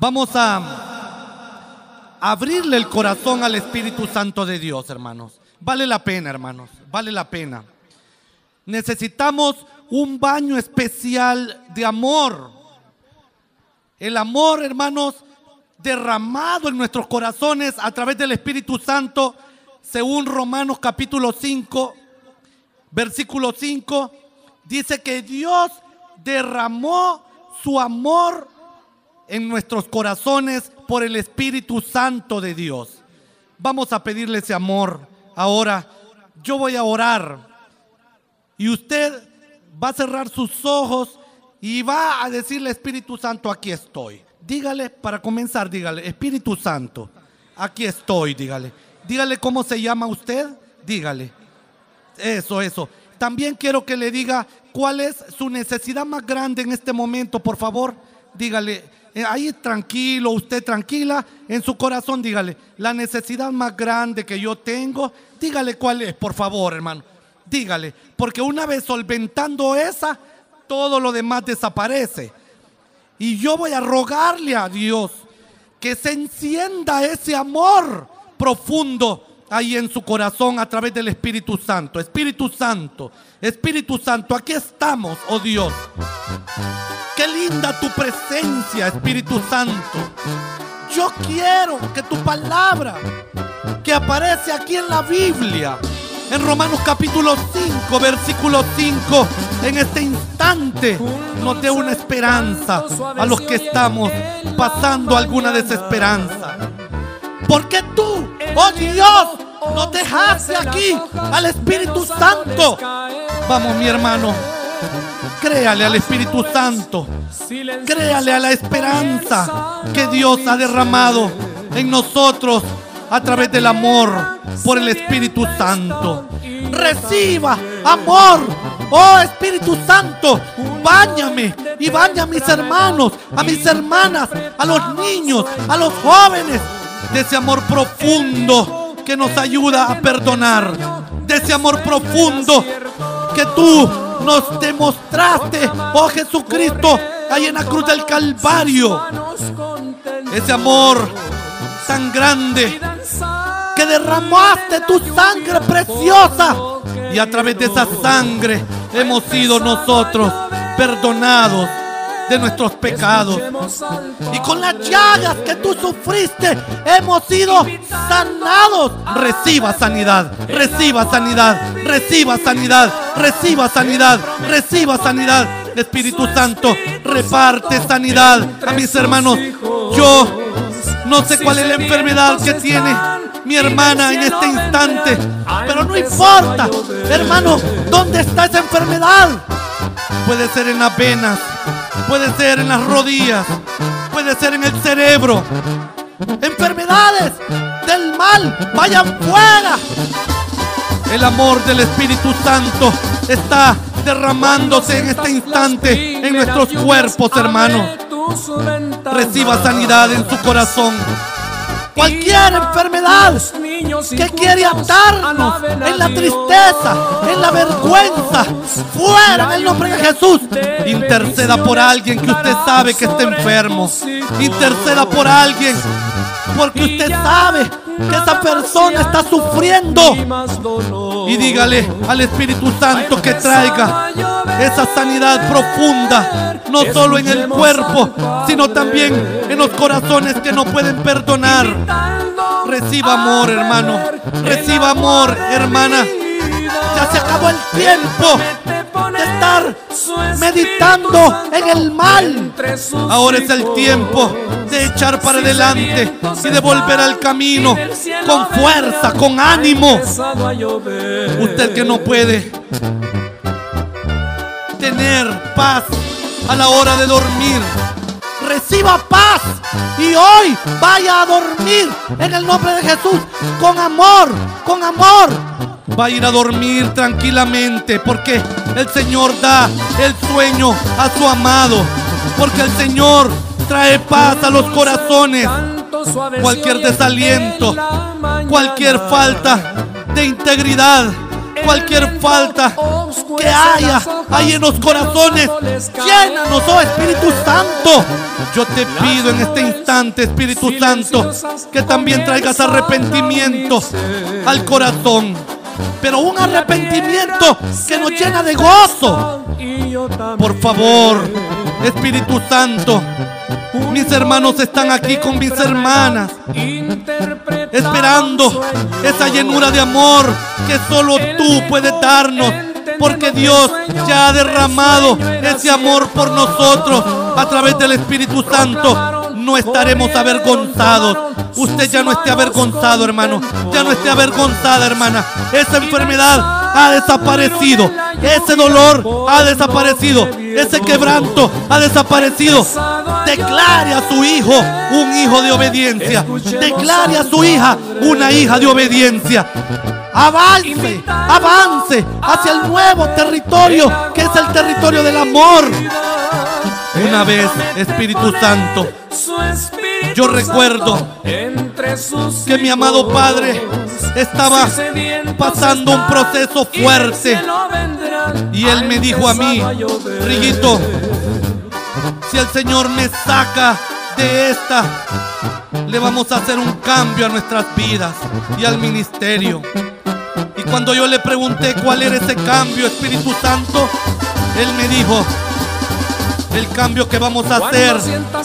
Vamos a abrirle el corazón al Espíritu Santo de Dios, hermanos. Vale la pena, hermanos, vale la pena. Necesitamos un baño especial de amor. El amor, hermanos, derramado en nuestros corazones a través del Espíritu Santo, según Romanos capítulo 5, versículo 5, dice que Dios derramó su amor en nuestros corazones por el Espíritu Santo de Dios. Vamos a pedirle ese amor. Ahora, yo voy a orar y usted va a cerrar sus ojos y va a decirle Espíritu Santo, aquí estoy. Dígale, para comenzar, dígale, Espíritu Santo, aquí estoy, dígale. Dígale cómo se llama usted, dígale. Eso, eso. También quiero que le diga cuál es su necesidad más grande en este momento, por favor. Dígale, ahí tranquilo, usted tranquila, en su corazón dígale, la necesidad más grande que yo tengo, dígale cuál es, por favor, hermano. Dígale, porque una vez solventando esa, todo lo demás desaparece. Y yo voy a rogarle a Dios que se encienda ese amor profundo ahí en su corazón a través del Espíritu Santo. Espíritu Santo, Espíritu Santo, aquí estamos, oh Dios. Qué linda tu presencia, Espíritu Santo. Yo quiero que tu palabra, que aparece aquí en la Biblia, en Romanos capítulo 5, versículo 5, en este instante nos dé una esperanza a los que estamos pasando alguna desesperanza. Porque tú, oh Dios, nos dejaste aquí al Espíritu Santo. Vamos, mi hermano. Créale al Espíritu Santo. Créale a la esperanza que Dios ha derramado en nosotros a través del amor por el Espíritu Santo. Reciba amor. Oh Espíritu Santo, báñame y baña a mis hermanos, a mis hermanas, a los niños, a los jóvenes de ese amor profundo que nos ayuda a perdonar, de ese amor profundo que tú nos demostraste, oh Jesucristo, ahí en la cruz del Calvario. Ese amor tan grande que derramaste tu sangre preciosa y a través de esa sangre hemos sido nosotros perdonados de nuestros pecados. Y con las llagas que tú sufriste hemos sido sanados. Reciba sanidad, reciba sanidad, reciba sanidad, reciba sanidad, reciba sanidad. Espíritu Santo, reparte sanidad a mis hermanos. Yo no sé cuál es la enfermedad que tiene mi hermana en este instante, pero no importa, hermano, ¿dónde está esa enfermedad? Puede ser en las venas, puede ser en las rodillas, puede ser en el cerebro. Enfermedades del mal, vayan fuera. El amor del Espíritu Santo está derramándose en este instante en nuestros cuerpos, hermanos. Reciba sanidad en su corazón cualquier enfermedad que quiere atarnos en la tristeza, en la vergüenza, fuera en el nombre de Jesús. Interceda por alguien que usted sabe que está enfermo. Interceda por alguien porque usted sabe que esa persona está sufriendo. Y dígale al Espíritu Santo que traiga esa sanidad profunda, no solo en el cuerpo, sino también en los corazones que no pueden perdonar. Reciba amor, hermano. Reciba amor, hermana. Ya se acabó el tiempo de estar meditando en el mal. Ahora es el tiempo de echar para adelante y de volver al camino con fuerza, con ánimo. Usted que no puede tener paz a la hora de dormir. Reciba paz y hoy vaya a dormir en el nombre de Jesús con amor, con amor. Va a ir a dormir tranquilamente porque el Señor da el sueño a su amado. Porque el Señor trae paz a los corazones. Cualquier desaliento, cualquier falta de integridad cualquier falta que haya ahí en los corazones. Llénanos, oh Espíritu Santo. Yo te pido en este instante, Espíritu Santo, que también traigas arrepentimiento al corazón. Pero un arrepentimiento que nos llena de gozo. Por favor, Espíritu Santo, mis hermanos están aquí con mis hermanas, esperando esa llenura de amor que solo tú puedes darnos, porque Dios ya ha derramado ese amor por nosotros a través del Espíritu Santo. No estaremos avergonzados. Usted ya no esté avergonzado, hermano. Ya no esté avergonzada, hermana. Esa enfermedad ha desaparecido. Ese dolor ha desaparecido. Ese quebranto ha desaparecido. Declare a su hijo un hijo de obediencia. Declare a su hija una hija de obediencia. Avance, avance hacia el nuevo territorio que es el territorio del amor. Una vez, Espíritu Santo, yo recuerdo que mi amado Padre estaba pasando un proceso fuerte y Él me dijo a mí, Riguito, si el Señor me saca de esta, le vamos a hacer un cambio a nuestras vidas y al ministerio. Y cuando yo le pregunté cuál era ese cambio, Espíritu Santo, Él me dijo, el cambio que vamos a hacer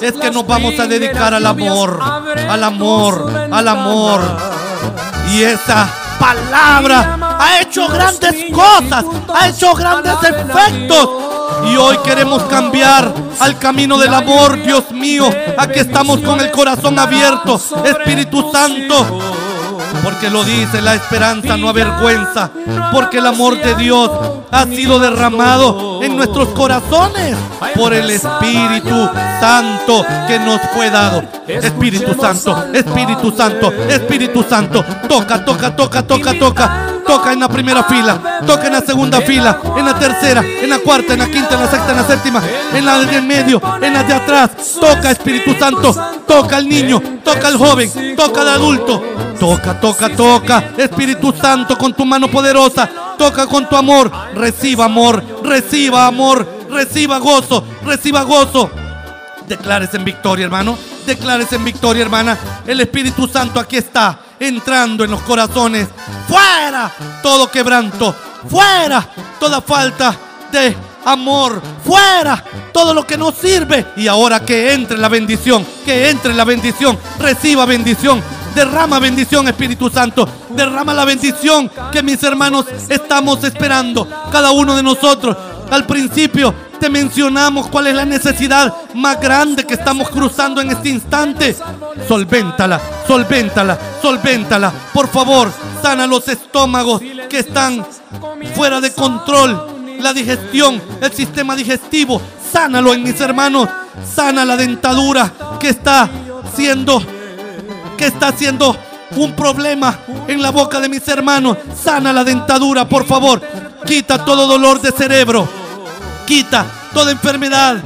es que nos vamos a dedicar al amor, al amor, al amor. Y esa palabra ha hecho grandes cosas, ha hecho grandes efectos. Y hoy queremos cambiar al camino del amor, Dios mío. Aquí estamos con el corazón abierto, Espíritu Santo. Porque lo dice la esperanza, no avergüenza. Porque el amor de Dios ha sido derramado en nuestros corazones por el Espíritu Santo que nos fue dado. Espíritu Santo, Espíritu Santo, Espíritu Santo. Toca, toca, toca, toca, toca. Toca en la primera fila, toca en la segunda fila, en la tercera, en la cuarta, en la quinta, en la sexta, en la séptima, en la de en medio, en la de atrás. Toca Espíritu Santo, toca al niño, toca al joven, toca al adulto. Toca, toca, toca. Espíritu Santo con tu mano poderosa. Toca con tu amor. Reciba amor, reciba amor, reciba gozo, reciba gozo. Declares en victoria, hermano. Declares en victoria, hermana. El Espíritu Santo aquí está, entrando en los corazones. Fuera todo quebranto. Fuera toda falta de amor. Fuera todo lo que no sirve. Y ahora que entre la bendición. Que entre la bendición. Reciba bendición. Derrama bendición, Espíritu Santo. Derrama la bendición que mis hermanos estamos esperando. Cada uno de nosotros. Al principio te mencionamos cuál es la necesidad más grande que estamos cruzando en este instante. Solvéntala, solvéntala, solvéntala. Por favor, sana los estómagos que están fuera de control. La digestión, el sistema digestivo. Sánalo en mis hermanos. Sana la dentadura que está siendo está haciendo un problema en la boca de mis hermanos. Sana la dentadura, por favor. Quita todo dolor de cerebro. Quita toda enfermedad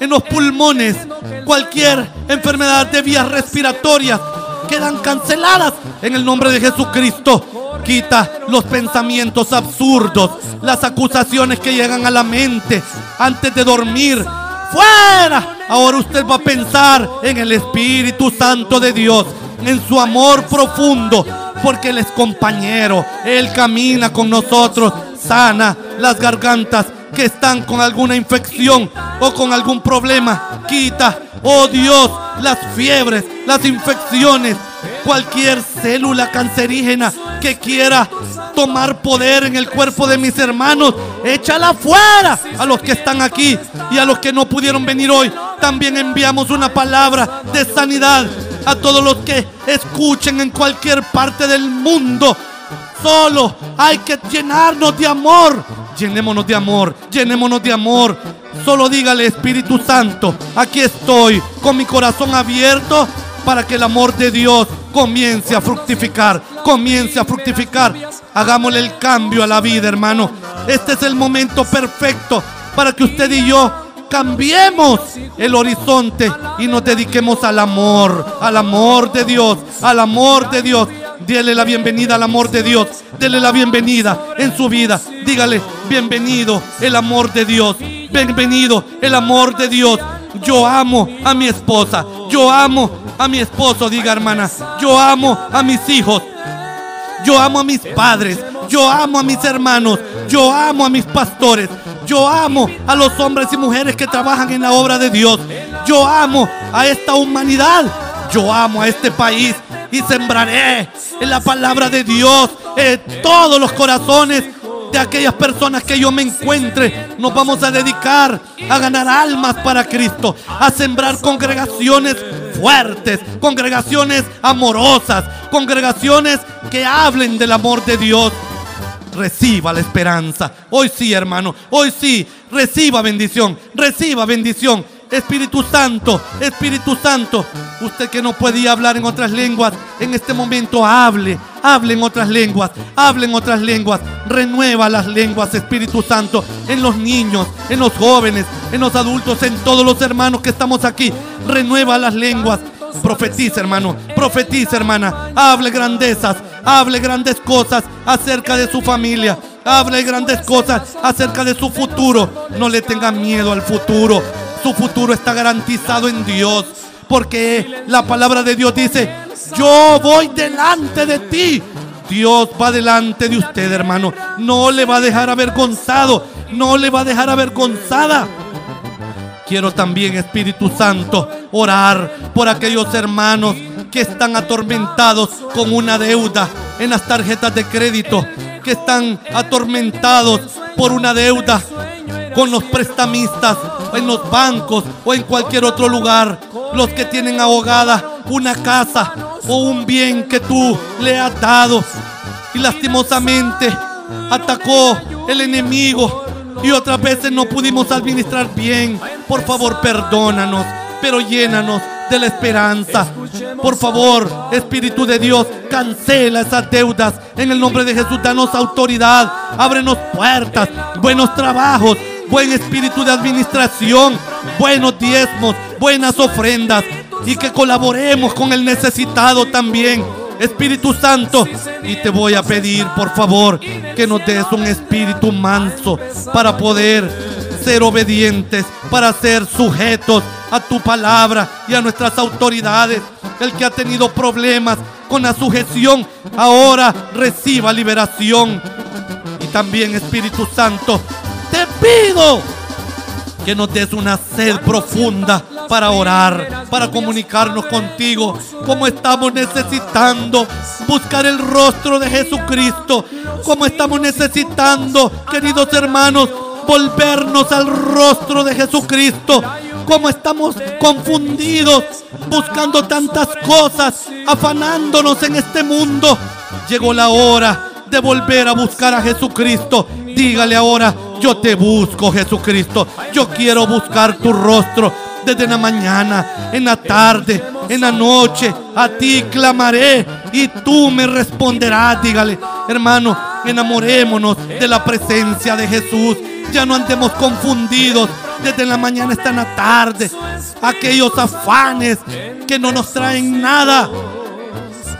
en los pulmones. Cualquier enfermedad de vías respiratorias quedan canceladas en el nombre de Jesucristo. Quita los pensamientos absurdos, las acusaciones que llegan a la mente antes de dormir. ¡Fuera! Ahora usted va a pensar en el Espíritu Santo de Dios, en su amor profundo, porque Él es compañero, Él camina con nosotros, sana las gargantas que están con alguna infección o con algún problema. Quita, oh Dios, las fiebres, las infecciones, cualquier célula cancerígena que quiera tomar poder en el cuerpo de mis hermanos, échala fuera a los que están aquí y a los que no pudieron venir hoy. También enviamos una palabra de sanidad a todos los que escuchen en cualquier parte del mundo. Solo hay que llenarnos de amor. Llenémonos de amor, llenémonos de amor. Solo dígale Espíritu Santo, aquí estoy con mi corazón abierto para que el amor de Dios comience a fructificar, comience a fructificar. Hagámosle el cambio a la vida, hermano. Este es el momento perfecto para que usted y yo cambiemos el horizonte y nos dediquemos al amor, al amor de Dios, al amor de Dios. Dele la bienvenida al amor de Dios. Dele la bienvenida en su vida. Dígale, bienvenido el amor de Dios. Bienvenido el amor de Dios. Yo amo a mi esposa. Yo amo a mi esposo, diga hermana. Yo amo a mis hijos. Yo amo a mis padres. Yo amo a mis hermanos. Yo amo a mis pastores. Yo amo a los hombres y mujeres que trabajan en la obra de Dios. Yo amo a esta humanidad. Yo amo a este país y sembraré en la palabra de Dios en todos los corazones de aquellas personas que yo me encuentre. Nos vamos a dedicar a ganar almas para Cristo, a sembrar congregaciones fuertes, congregaciones amorosas, congregaciones que hablen del amor de Dios. Reciba la esperanza. Hoy sí, hermano. Hoy sí. Reciba bendición. Reciba bendición. Espíritu Santo, Espíritu Santo, usted que no podía hablar en otras lenguas, en este momento hable, hable en otras lenguas, hable en otras lenguas, renueva las lenguas, Espíritu Santo, en los niños, en los jóvenes, en los adultos, en todos los hermanos que estamos aquí, renueva las lenguas, profetiza hermano, profetiza hermana, hable grandezas, hable grandes cosas acerca de su familia. Hable grandes cosas acerca de su futuro. No le tenga miedo al futuro. Su futuro está garantizado en Dios. Porque la palabra de Dios dice, yo voy delante de ti. Dios va delante de usted, hermano. No le va a dejar avergonzado. No le va a dejar avergonzada. Quiero también, Espíritu Santo, orar por aquellos hermanos que están atormentados con una deuda en las tarjetas de crédito, que están atormentados por una deuda con los prestamistas, en los bancos o en cualquier otro lugar, los que tienen ahogada una casa o un bien que tú le has dado y lastimosamente atacó el enemigo y otras veces no pudimos administrar bien. Por favor, perdónanos, pero llénanos de la esperanza. Por favor, Espíritu de Dios, cancela esas deudas. En el nombre de Jesús, danos autoridad, ábrenos puertas, buenos trabajos, buen espíritu de administración, buenos diezmos, buenas ofrendas y que colaboremos con el necesitado también. Espíritu Santo, y te voy a pedir, por favor, que nos des un espíritu manso para poder ser obedientes, para ser sujetos a tu palabra y a nuestras autoridades. El que ha tenido problemas con la sujeción, ahora reciba liberación. Y también, Espíritu Santo, te pido que nos des una sed profunda para orar, para comunicarnos contigo, como estamos necesitando buscar el rostro de Jesucristo, como estamos necesitando, queridos hermanos, volvernos al rostro de Jesucristo, como estamos confundidos, buscando tantas cosas, afanándonos en este mundo. Llegó la hora de volver a buscar a Jesucristo. Dígale ahora, yo te busco Jesucristo. Yo quiero buscar tu rostro desde la mañana, en la tarde, en la noche. A ti clamaré y tú me responderás. Dígale, hermano, enamorémonos de la presencia de Jesús. Ya no andemos confundidos desde la mañana hasta la tarde. Aquellos afanes que no nos traen nada.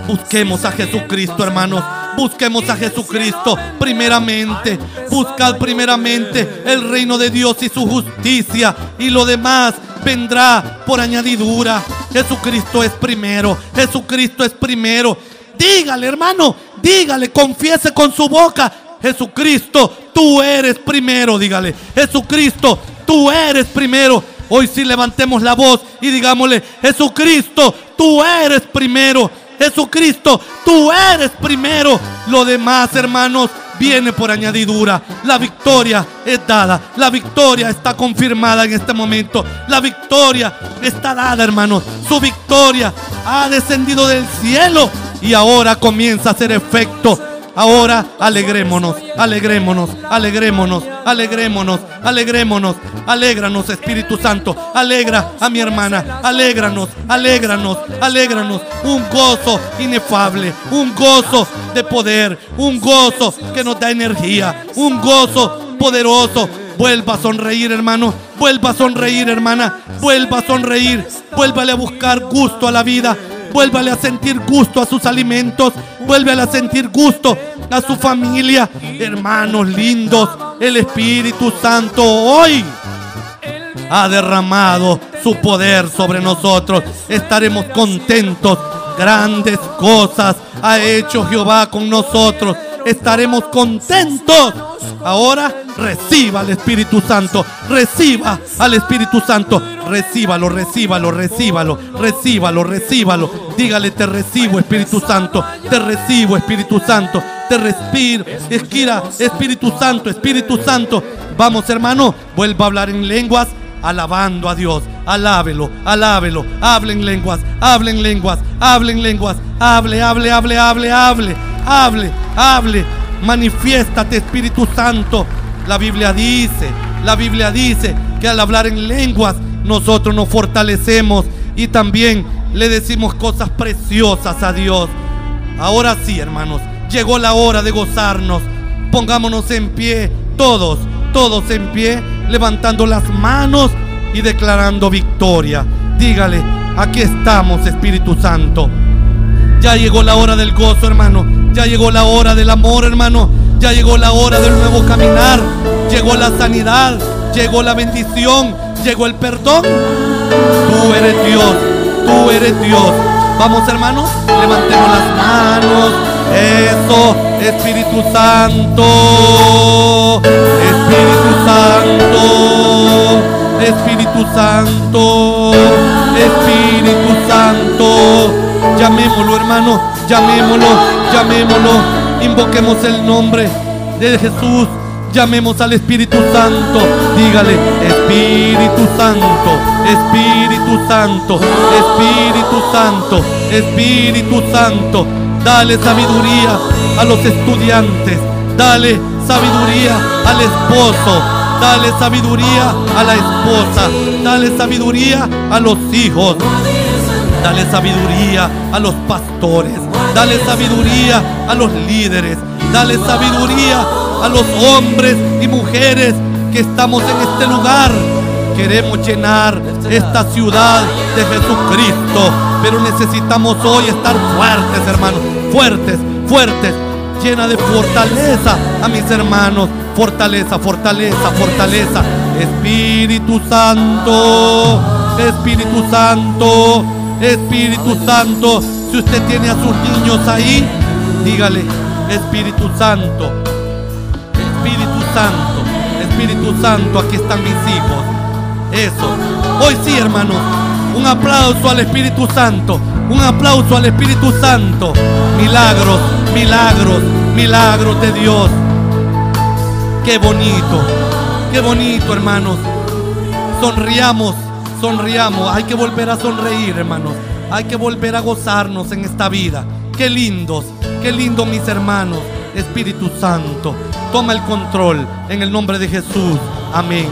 Busquemos a Jesucristo, hermanos. Busquemos a Jesucristo primeramente. Buscad primeramente el reino de Dios y su justicia. Y lo demás vendrá por añadidura. Jesucristo es primero. Jesucristo es primero. Dígale, hermano. Dígale, confiese con su boca. Jesucristo, tú eres primero. Dígale, Jesucristo, tú eres primero. Hoy sí levantemos la voz y digámosle, Jesucristo, tú eres primero. Jesucristo, tú eres primero. Lo demás, hermanos, viene por añadidura. La victoria es dada. La victoria está confirmada en este momento. La victoria está dada, hermanos. Su victoria ha descendido del cielo y ahora comienza a hacer efecto Ahora alegrémonos, alegrémonos, alegrémonos, alegrémonos, alegrémonos, alégranos Espíritu Santo, alegra a mi hermana, alégranos, alégranos, alégranos, un gozo inefable, un gozo de poder, un gozo que nos da energía, un gozo poderoso. Vuelva a sonreír, hermano. Vuelva a sonreír, hermana. Vuelva a sonreír. Vuélvale a buscar gusto a la vida. Vuélvale a sentir gusto a sus alimentos. Vuelve a sentir gusto a su familia. Hermanos lindos, el Espíritu Santo hoy ha derramado su poder sobre nosotros. Estaremos contentos. Grandes cosas ha hecho Jehová con nosotros. Estaremos contentos. Ahora reciba al Espíritu Santo. Reciba al Espíritu Santo. Recíbalo, recíbalo, recíbalo, recíbalo, recíbalo. Dígale, te recibo, Espíritu Santo. Te recibo, Espíritu Santo. Te respiro. Esquira, Espíritu Santo, Espíritu Santo. Vamos, hermano, vuelva a hablar en lenguas alabando a Dios. Alábelo, alábelo. Hablen lenguas, hablen lenguas, hablen lenguas. Hable, hable, hable, hable, hable, hable, hable. Manifiéstate, Espíritu Santo. La Biblia dice, la Biblia dice que al hablar en lenguas nosotros nos fortalecemos y también le decimos cosas preciosas a Dios. Ahora sí, hermanos, llegó la hora de gozarnos. Pongámonos en pie, todos, todos en pie, levantando las manos y declarando victoria. Dígale, aquí estamos, Espíritu Santo. Ya llegó la hora del gozo, hermano. Ya llegó la hora del amor, hermano. Ya llegó la hora del nuevo caminar. Llegó la sanidad. Llegó la bendición. Llegó el perdón. Tú eres Dios. Tú eres Dios. Vamos, hermanos. Levantemos las manos. Eso. Espíritu Santo. Espíritu Santo. Espíritu Santo. Espíritu Santo. Llamémoslo, hermano. Llamémoslo. Llamémoslo. Invoquemos el nombre de Jesús. Llamemos al Espíritu Santo. Dígale, Espíritu Santo, Espíritu Santo, Espíritu Santo, Espíritu Santo. Dale sabiduría a los estudiantes. Dale sabiduría al esposo. Dale sabiduría a la esposa. Dale sabiduría a los hijos. Dale sabiduría a los pastores. Dale sabiduría a los líderes. Dale sabiduría a los hombres y mujeres que estamos en este lugar. Queremos llenar esta ciudad de Jesucristo, pero necesitamos hoy estar fuertes, hermanos, fuertes, fuertes, llena de fortaleza a mis hermanos, fortaleza, fortaleza, fortaleza. Espíritu Santo, Espíritu Santo, Espíritu Santo. Si usted tiene a sus niños ahí, dígale, Espíritu Santo, Espíritu Santo, Espíritu Santo, aquí están mis hijos. Eso. Hoy sí, hermanos. Un aplauso al Espíritu Santo. Un aplauso al Espíritu Santo. Milagros, milagros, milagros de Dios. Qué bonito. Qué bonito, hermanos. Sonriamos, sonriamos. Hay que volver a sonreír, hermanos. Hay que volver a gozarnos en esta vida. Qué lindos, qué lindo mis hermanos. Espíritu Santo, toma el control en el nombre de Jesús. Amén.